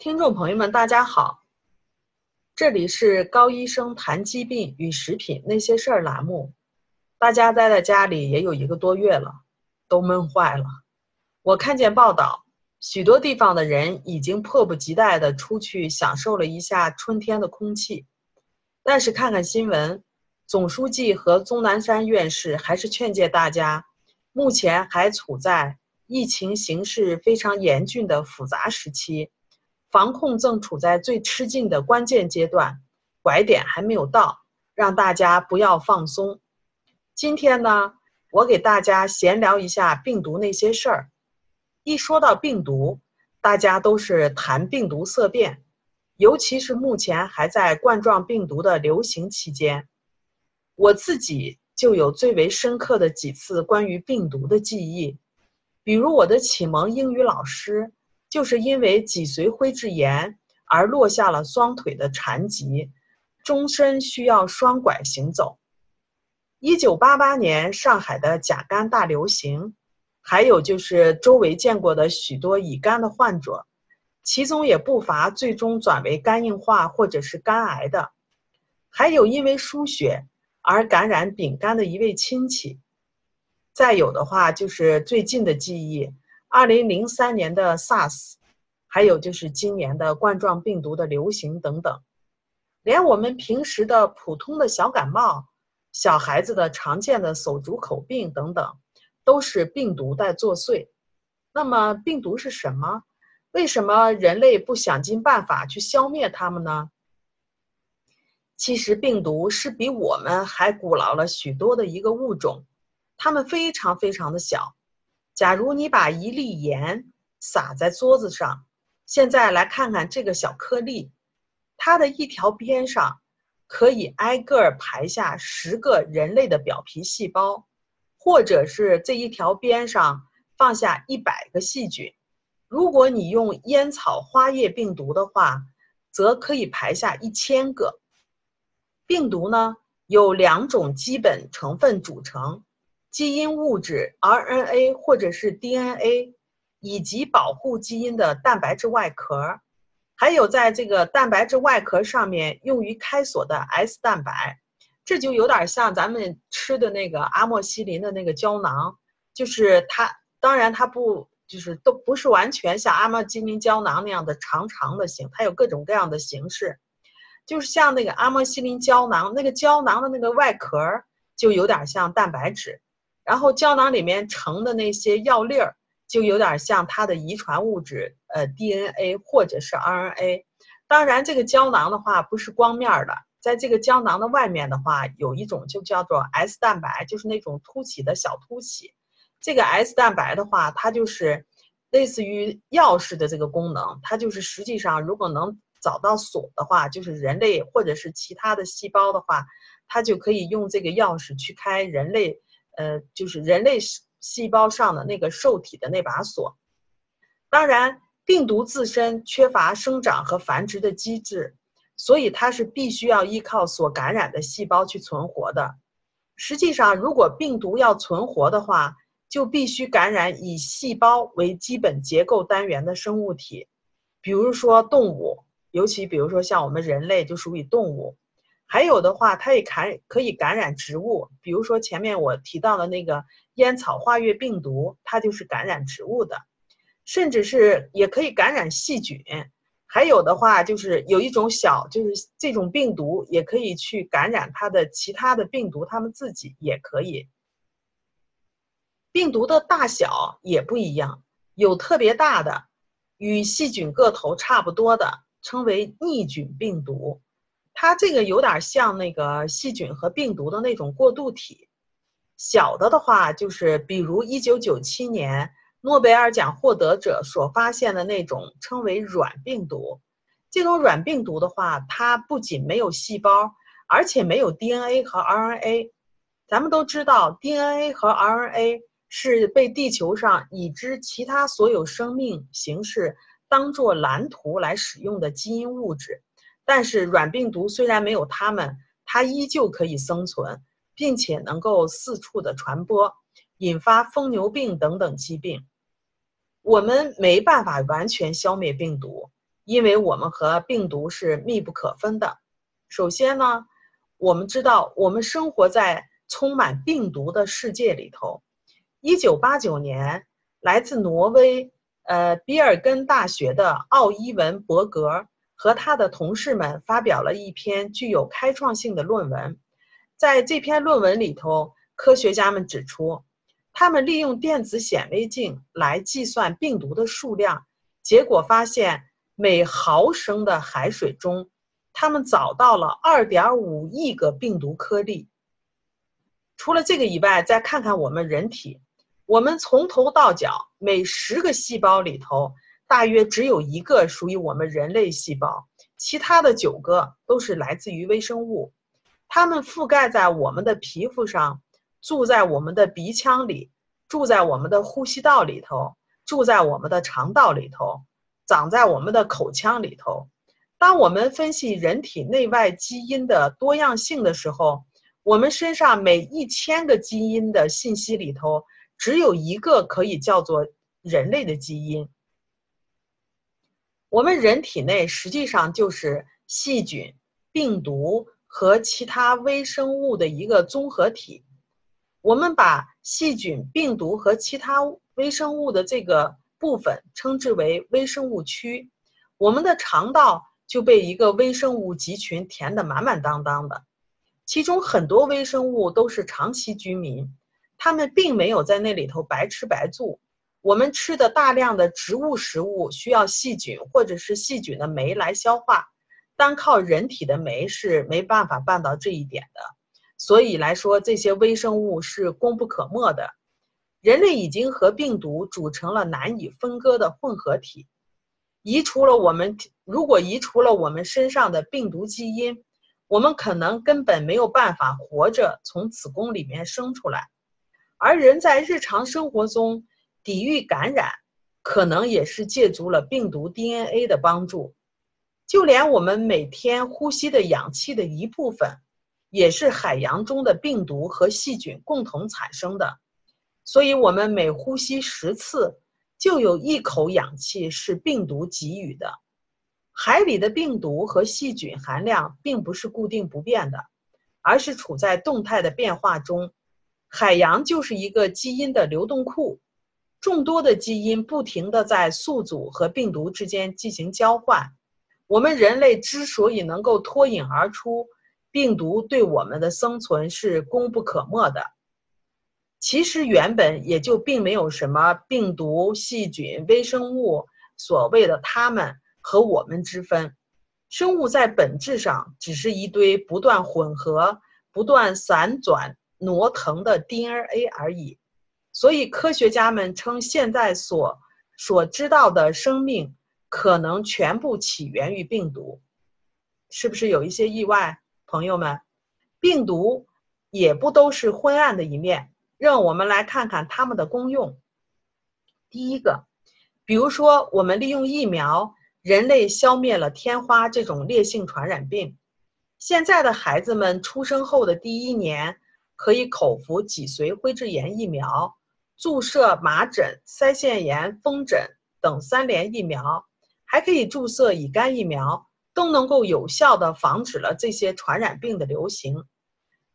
听众朋友们，大家好，这里是高医生谈疾病与食品那些事儿栏目。大家待在家里也有一个多月了，都闷坏了。我看见报道，许多地方的人已经迫不及待地出去享受了一下春天的空气，但是看看新闻，总书记和钟南山院士还是劝诫大家，目前还处在疫情形势非常严峻的复杂时期。防控正处在最吃劲的关键阶段，拐点还没有到，让大家不要放松。今天呢，我给大家闲聊一下病毒那些事儿。一说到病毒，大家都是谈病毒色变，尤其是目前还在冠状病毒的流行期间，我自己就有最为深刻的几次关于病毒的记忆，比如我的启蒙英语老师。就是因为脊髓灰质炎而落下了双腿的残疾，终身需要双拐行走。一九八八年上海的甲肝大流行，还有就是周围见过的许多乙肝的患者，其中也不乏最终转为肝硬化或者是肝癌的，还有因为输血而感染丙肝的一位亲戚。再有的话就是最近的记忆。二零零三年的 SARS，还有就是今年的冠状病毒的流行等等，连我们平时的普通的小感冒、小孩子的常见的手足口病等等，都是病毒在作祟。那么病毒是什么？为什么人类不想尽办法去消灭它们呢？其实病毒是比我们还古老了许多的一个物种，它们非常非常的小。假如你把一粒盐撒在桌子上，现在来看看这个小颗粒，它的一条边上可以挨个排下十个人类的表皮细胞，或者是这一条边上放下一百个细菌。如果你用烟草花叶病毒的话，则可以排下一千个。病毒呢，有两种基本成分组成。基因物质 RNA 或者是 DNA，以及保护基因的蛋白质外壳，还有在这个蛋白质外壳上面用于开锁的 S 蛋白，这就有点像咱们吃的那个阿莫西林的那个胶囊，就是它，当然它不就是都不是完全像阿莫西林胶囊那样的长长的形，它有各种各样的形式，就是像那个阿莫西林胶囊，那个胶囊的那个外壳就有点像蛋白质。然后胶囊里面盛的那些药粒儿，就有点像它的遗传物质，呃，DNA 或者是 RNA。当然，这个胶囊的话不是光面的，在这个胶囊的外面的话，有一种就叫做 S 蛋白，就是那种凸起的小凸起。这个 S 蛋白的话，它就是类似于钥匙的这个功能，它就是实际上如果能找到锁的话，就是人类或者是其他的细胞的话，它就可以用这个钥匙去开人类。呃，就是人类细胞上的那个受体的那把锁。当然，病毒自身缺乏生长和繁殖的机制，所以它是必须要依靠所感染的细胞去存活的。实际上，如果病毒要存活的话，就必须感染以细胞为基本结构单元的生物体，比如说动物，尤其比如说像我们人类就属于动物。还有的话，它也感可以感染植物，比如说前面我提到的那个烟草花叶病毒，它就是感染植物的，甚至是也可以感染细菌。还有的话，就是有一种小，就是这种病毒也可以去感染它的其他的病毒，它们自己也可以。病毒的大小也不一样，有特别大的，与细菌个头差不多的，称为逆菌病毒。它这个有点像那个细菌和病毒的那种过渡体，小的的话就是比如一九九七年诺贝尔奖获得者所发现的那种称为软病毒。这种软病毒的话，它不仅没有细胞，而且没有 DNA 和 RNA。咱们都知道，DNA 和 RNA 是被地球上已知其他所有生命形式当做蓝图来使用的基因物质。但是软病毒虽然没有它们，它依旧可以生存，并且能够四处的传播，引发疯牛病等等疾病。我们没办法完全消灭病毒，因为我们和病毒是密不可分的。首先呢，我们知道我们生活在充满病毒的世界里头。一九八九年，来自挪威呃比尔根大学的奥伊文伯格和他的同事们发表了一篇具有开创性的论文。在这篇论文里头，科学家们指出，他们利用电子显微镜来计算病毒的数量，结果发现。每毫升的海水中，他们找到了二点五亿个病毒颗粒。除了这个以外，再看看我们人体，我们从头到脚每十个细胞里头，大约只有一个属于我们人类细胞，其他的九个都是来自于微生物。它们覆盖在我们的皮肤上，住在我们的鼻腔里，住在我们的呼吸道里头，住在我们的肠道里头。长在我们的口腔里头。当我们分析人体内外基因的多样性的时候，我们身上每一千个基因的信息里头，只有一个可以叫做人类的基因。我们人体内实际上就是细菌、病毒和其他微生物的一个综合体。我们把细菌、病毒和其他微生物的这个。部分称之为微生物区，我们的肠道就被一个微生物集群填得满满当当的，其中很多微生物都是长期居民，它们并没有在那里头白吃白住。我们吃的大量的植物食物需要细菌或者是细菌的酶来消化，单靠人体的酶是没办法办到这一点的，所以来说这些微生物是功不可没的。人类已经和病毒组成了难以分割的混合体。移除了我们，如果移除了我们身上的病毒基因，我们可能根本没有办法活着从子宫里面生出来。而人在日常生活中抵御感染，可能也是借助了病毒 DNA 的帮助。就连我们每天呼吸的氧气的一部分，也是海洋中的病毒和细菌共同产生的。所以，我们每呼吸十次，就有一口氧气是病毒给予的。海里的病毒和细菌含量并不是固定不变的，而是处在动态的变化中。海洋就是一个基因的流动库，众多的基因不停地在宿主和病毒之间进行交换。我们人类之所以能够脱颖而出，病毒对我们的生存是功不可没的。其实原本也就并没有什么病毒、细菌、微生物，所谓的它们和我们之分。生物在本质上只是一堆不断混合、不断散转挪腾的 DNA 而已。所以科学家们称，现在所所知道的生命可能全部起源于病毒。是不是有一些意外，朋友们？病毒也不都是昏暗的一面。让我们来看看它们的功用。第一个，比如说，我们利用疫苗，人类消灭了天花这种烈性传染病。现在的孩子们出生后的第一年，可以口服脊髓灰质炎疫苗，注射麻疹、腮腺炎、风疹等三联疫苗，还可以注射乙肝疫苗，都能够有效的防止了这些传染病的流行。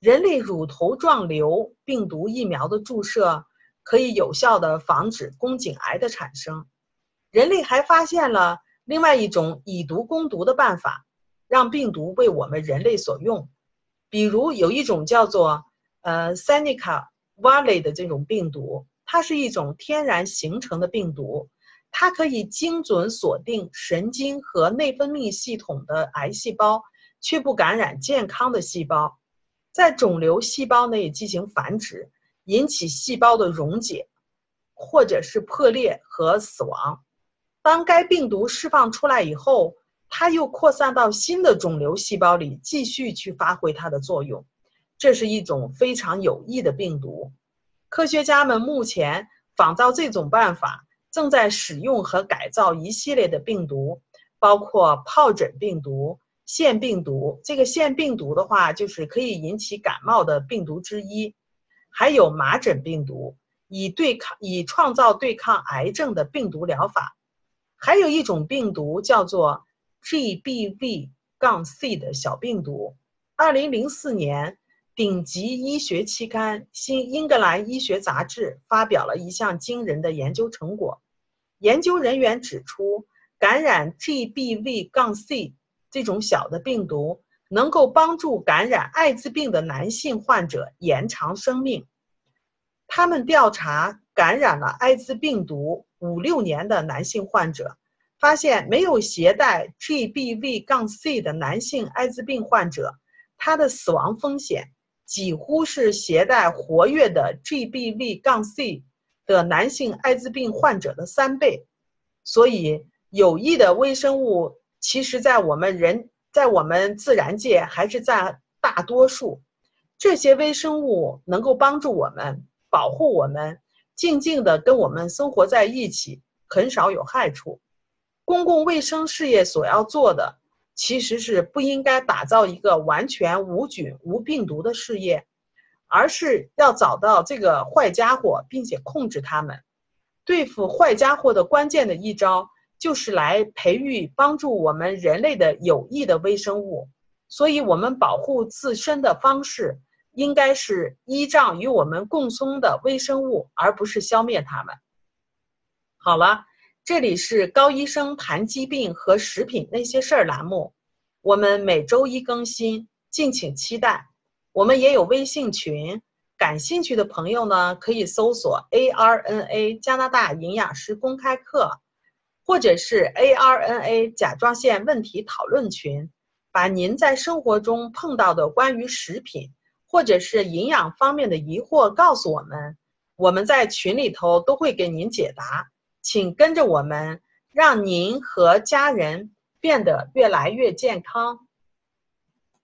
人类乳头状瘤病毒疫苗的注射可以有效的防止宫颈癌的产生。人类还发现了另外一种以毒攻毒的办法，让病毒为我们人类所用。比如有一种叫做呃 Seneca Valley 的这种病毒，它是一种天然形成的病毒，它可以精准锁定神经和内分泌系统的癌细胞，却不感染健康的细胞。在肿瘤细胞内进行繁殖，引起细胞的溶解，或者是破裂和死亡。当该病毒释放出来以后，它又扩散到新的肿瘤细胞里，继续去发挥它的作用。这是一种非常有益的病毒。科学家们目前仿造这种办法，正在使用和改造一系列的病毒，包括疱疹病毒。腺病毒，这个腺病毒的话，就是可以引起感冒的病毒之一，还有麻疹病毒，以对抗以创造对抗癌症的病毒疗法，还有一种病毒叫做 G B V 杠 C 的小病毒。二零零四年，顶级医学期刊《新英格兰医学杂志》发表了一项惊人的研究成果。研究人员指出，感染 GBV- 杠 C 这种小的病毒，能够帮助感染艾滋病的男性患者延长生命。他们调查感染了艾滋病毒五六年的男性患者，发现没有携带 GBV- 杠 C 的男性艾滋病患者。他的死亡风险几乎是携带活跃的 GBV- 杠 C 的男性艾滋病患者的三倍，所以有益的微生物其实，在我们人，在我们自然界还是占大多数。这些微生物能够帮助我们保护我们，静静地跟我们生活在一起，很少有害处。公共卫生事业所要做的。其实是不应该打造一个完全无菌无病毒的事业，而是要找到这个坏家伙，并且控制他们。对付坏家伙的关键的一招，就是来培育帮助我们人类的有益的微生物。所以，我们保护自身的方式，应该是依仗与我们共生的微生物，而不是消灭它们。好了。这里是高医生谈疾病和食品那些事儿栏目，我们每周一更新，敬请期待。我们也有微信群，感兴趣的朋友呢可以搜索 ARNA 加拿大营养师公开课，或者是 ARNA 甲状腺问题讨论群，把您在生活中碰到的关于食品或者是营养方面的疑惑告诉我们，我们在群里头都会给您解答。请跟着我们，让您和家人变得越来越健康。